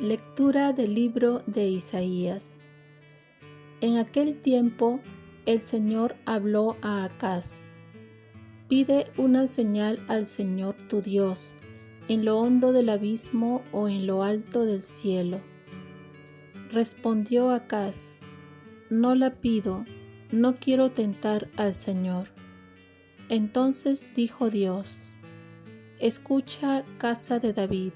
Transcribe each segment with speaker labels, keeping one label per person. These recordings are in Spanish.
Speaker 1: Lectura del libro de Isaías. En aquel tiempo el Señor habló a Acaz. Pide una señal al Señor tu Dios, en lo hondo del abismo o en lo alto del cielo. Respondió Acaz, no la pido, no quiero tentar al Señor. Entonces dijo Dios, escucha casa de David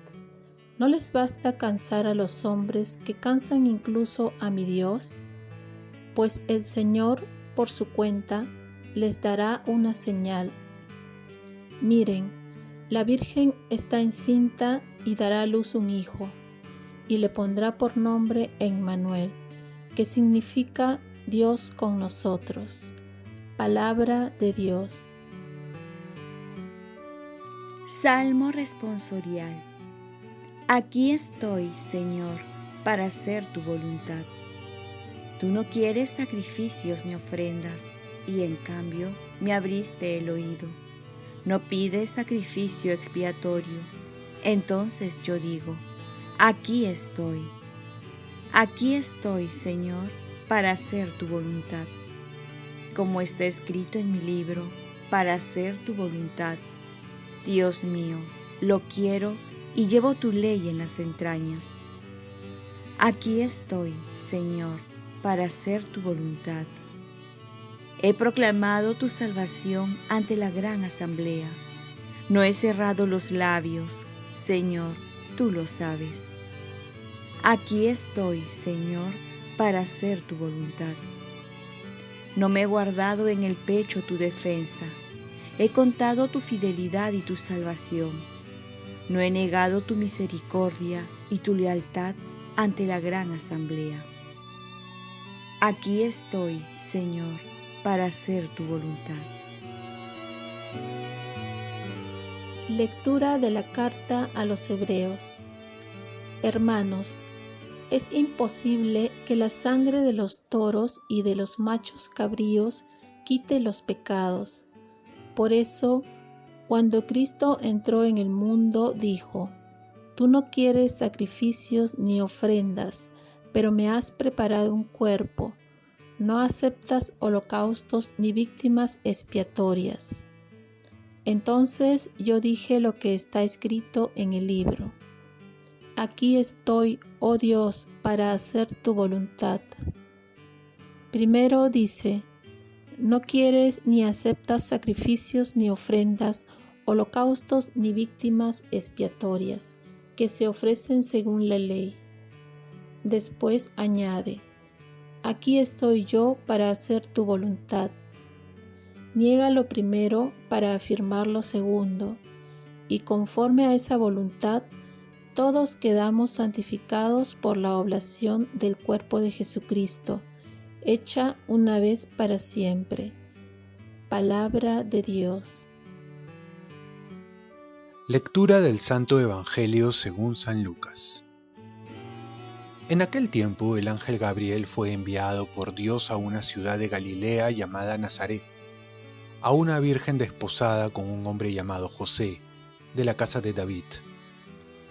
Speaker 1: ¿No les basta cansar a los hombres que cansan incluso a mi Dios? Pues el Señor, por su cuenta, les dará una señal. Miren, la Virgen está encinta y dará a luz un hijo, y le pondrá por nombre Emmanuel, que significa Dios con nosotros. Palabra de Dios.
Speaker 2: Salmo responsorial Aquí estoy, Señor, para hacer tu voluntad. Tú no quieres sacrificios ni ofrendas, y en cambio me abriste el oído. No pides sacrificio expiatorio. Entonces yo digo, aquí estoy. Aquí estoy, Señor, para hacer tu voluntad. Como está escrito en mi libro, para hacer tu voluntad. Dios mío, lo quiero y llevo tu ley en las entrañas. Aquí estoy, Señor, para hacer tu voluntad. He proclamado tu salvación ante la gran asamblea. No he cerrado los labios, Señor, tú lo sabes. Aquí estoy, Señor, para hacer tu voluntad. No me he guardado en el pecho tu defensa. He contado tu fidelidad y tu salvación no he negado tu misericordia y tu lealtad ante la gran asamblea. Aquí estoy, Señor, para hacer tu voluntad.
Speaker 1: Lectura de la carta a los Hebreos. Hermanos, es imposible que la sangre de los toros y de los machos cabríos quite los pecados. Por eso, cuando Cristo entró en el mundo, dijo, Tú no quieres sacrificios ni ofrendas, pero me has preparado un cuerpo. No aceptas holocaustos ni víctimas expiatorias. Entonces yo dije lo que está escrito en el libro. Aquí estoy, oh Dios, para hacer tu voluntad. Primero dice, no quieres ni aceptas sacrificios ni ofrendas, holocaustos ni víctimas expiatorias que se ofrecen según la ley. Después añade, aquí estoy yo para hacer tu voluntad. Niega lo primero para afirmar lo segundo, y conforme a esa voluntad, todos quedamos santificados por la oblación del cuerpo de Jesucristo hecha una vez para siempre. Palabra de Dios.
Speaker 3: Lectura del Santo Evangelio según San Lucas. En aquel tiempo el ángel Gabriel fue enviado por Dios a una ciudad de Galilea llamada Nazaret, a una virgen desposada con un hombre llamado José, de la casa de David.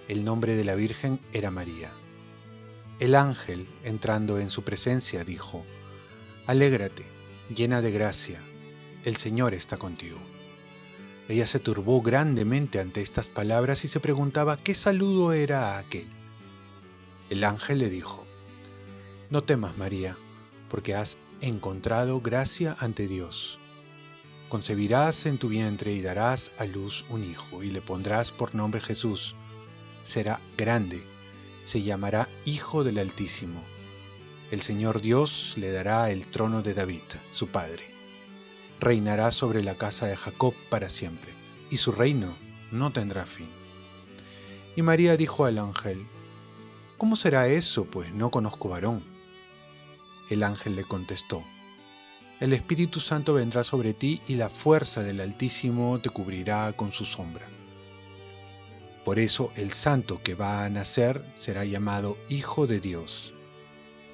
Speaker 3: El nombre de la virgen era María. El ángel, entrando en su presencia, dijo, Alégrate, llena de gracia, el Señor está contigo. Ella se turbó grandemente ante estas palabras y se preguntaba qué saludo era aquel. El ángel le dijo, No temas, María, porque has encontrado gracia ante Dios. Concebirás en tu vientre y darás a luz un hijo y le pondrás por nombre Jesús. Será grande, se llamará Hijo del Altísimo el Señor Dios le dará el trono de David, su padre. Reinará sobre la casa de Jacob para siempre, y su reino no tendrá fin. Y María dijo al ángel, ¿Cómo será eso, pues no conozco varón? El ángel le contestó, El Espíritu Santo vendrá sobre ti y la fuerza del Altísimo te cubrirá con su sombra. Por eso el santo que va a nacer será llamado Hijo de Dios.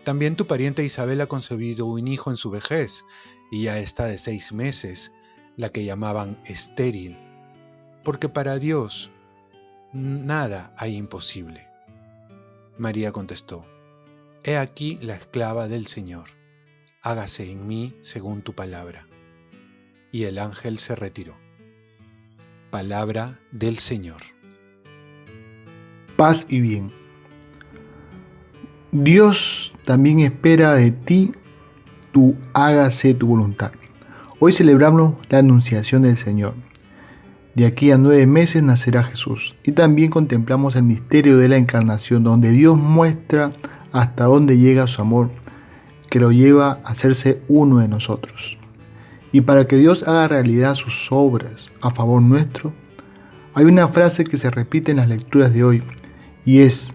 Speaker 3: También tu pariente Isabel ha concebido un hijo en su vejez, y ya está de seis meses, la que llamaban estéril, porque para Dios nada hay imposible. María contestó, He aquí la esclava del Señor, hágase en mí según tu palabra. Y el ángel se retiró. Palabra del Señor.
Speaker 4: Paz y bien. Dios también espera de ti tu hágase tu voluntad. Hoy celebramos la anunciación del Señor. De aquí a nueve meses nacerá Jesús. Y también contemplamos el misterio de la encarnación, donde Dios muestra hasta dónde llega su amor, que lo lleva a hacerse uno de nosotros. Y para que Dios haga realidad sus obras a favor nuestro, hay una frase que se repite en las lecturas de hoy, y es,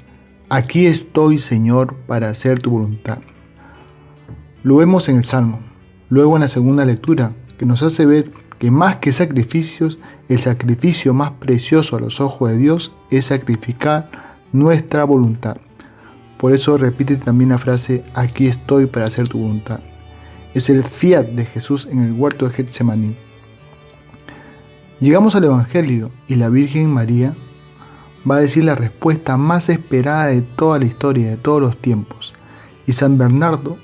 Speaker 4: aquí estoy Señor para hacer tu voluntad. Lo vemos en el Salmo, luego en la segunda lectura, que nos hace ver que más que sacrificios, el sacrificio más precioso a los ojos de Dios es sacrificar nuestra voluntad. Por eso repite también la frase, aquí estoy para hacer tu voluntad. Es el fiat de Jesús en el huerto de Getsemaní. Llegamos al Evangelio y la Virgen María va a decir la respuesta más esperada de toda la historia, de todos los tiempos. Y San Bernardo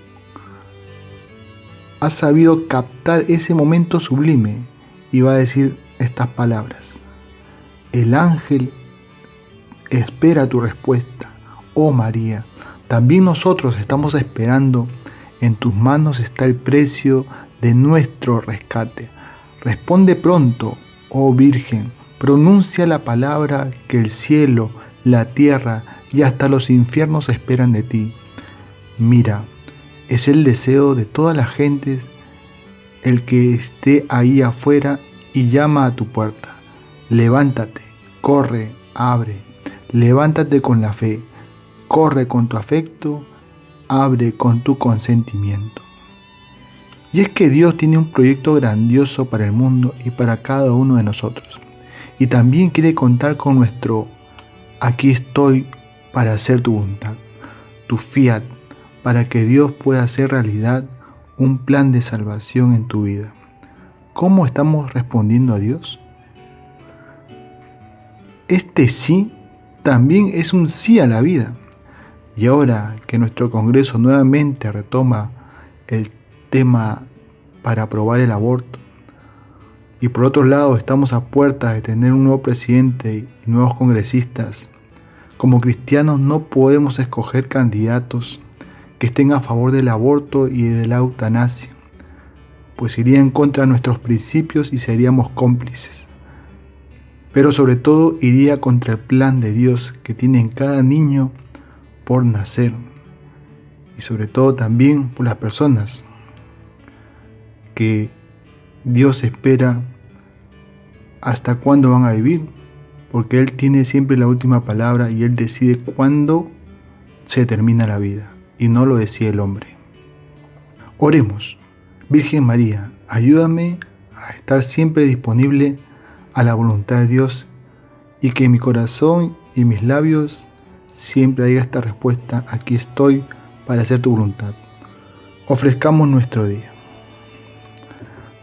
Speaker 4: ha sabido captar ese momento sublime y va a decir estas palabras. El ángel espera tu respuesta, oh María. También nosotros estamos esperando. En tus manos está el precio de nuestro rescate. Responde pronto, oh Virgen. Pronuncia la palabra que el cielo, la tierra y hasta los infiernos esperan de ti. Mira, es el deseo de toda la gente el que esté ahí afuera y llama a tu puerta. Levántate, corre, abre. Levántate con la fe, corre con tu afecto, abre con tu consentimiento. Y es que Dios tiene un proyecto grandioso para el mundo y para cada uno de nosotros. Y también quiere contar con nuestro aquí estoy para hacer tu voluntad, tu fiat, para que Dios pueda hacer realidad un plan de salvación en tu vida. ¿Cómo estamos respondiendo a Dios? Este sí también es un sí a la vida. Y ahora que nuestro Congreso nuevamente retoma el tema para aprobar el aborto, y por otro lado estamos a puertas de tener un nuevo presidente y nuevos congresistas, como cristianos no podemos escoger candidatos que estén a favor del aborto y de la eutanasia, pues iría en contra de nuestros principios y seríamos cómplices. Pero sobre todo iría contra el plan de Dios que tiene en cada niño por nacer y sobre todo también por las personas que Dios espera hasta cuándo van a vivir, porque Él tiene siempre la última palabra y Él decide cuándo se termina la vida y no lo decía el hombre. Oremos. Virgen María, ayúdame a estar siempre disponible a la voluntad de Dios y que mi corazón y mis labios siempre haya esta respuesta, aquí estoy para hacer tu voluntad. Ofrezcamos nuestro día.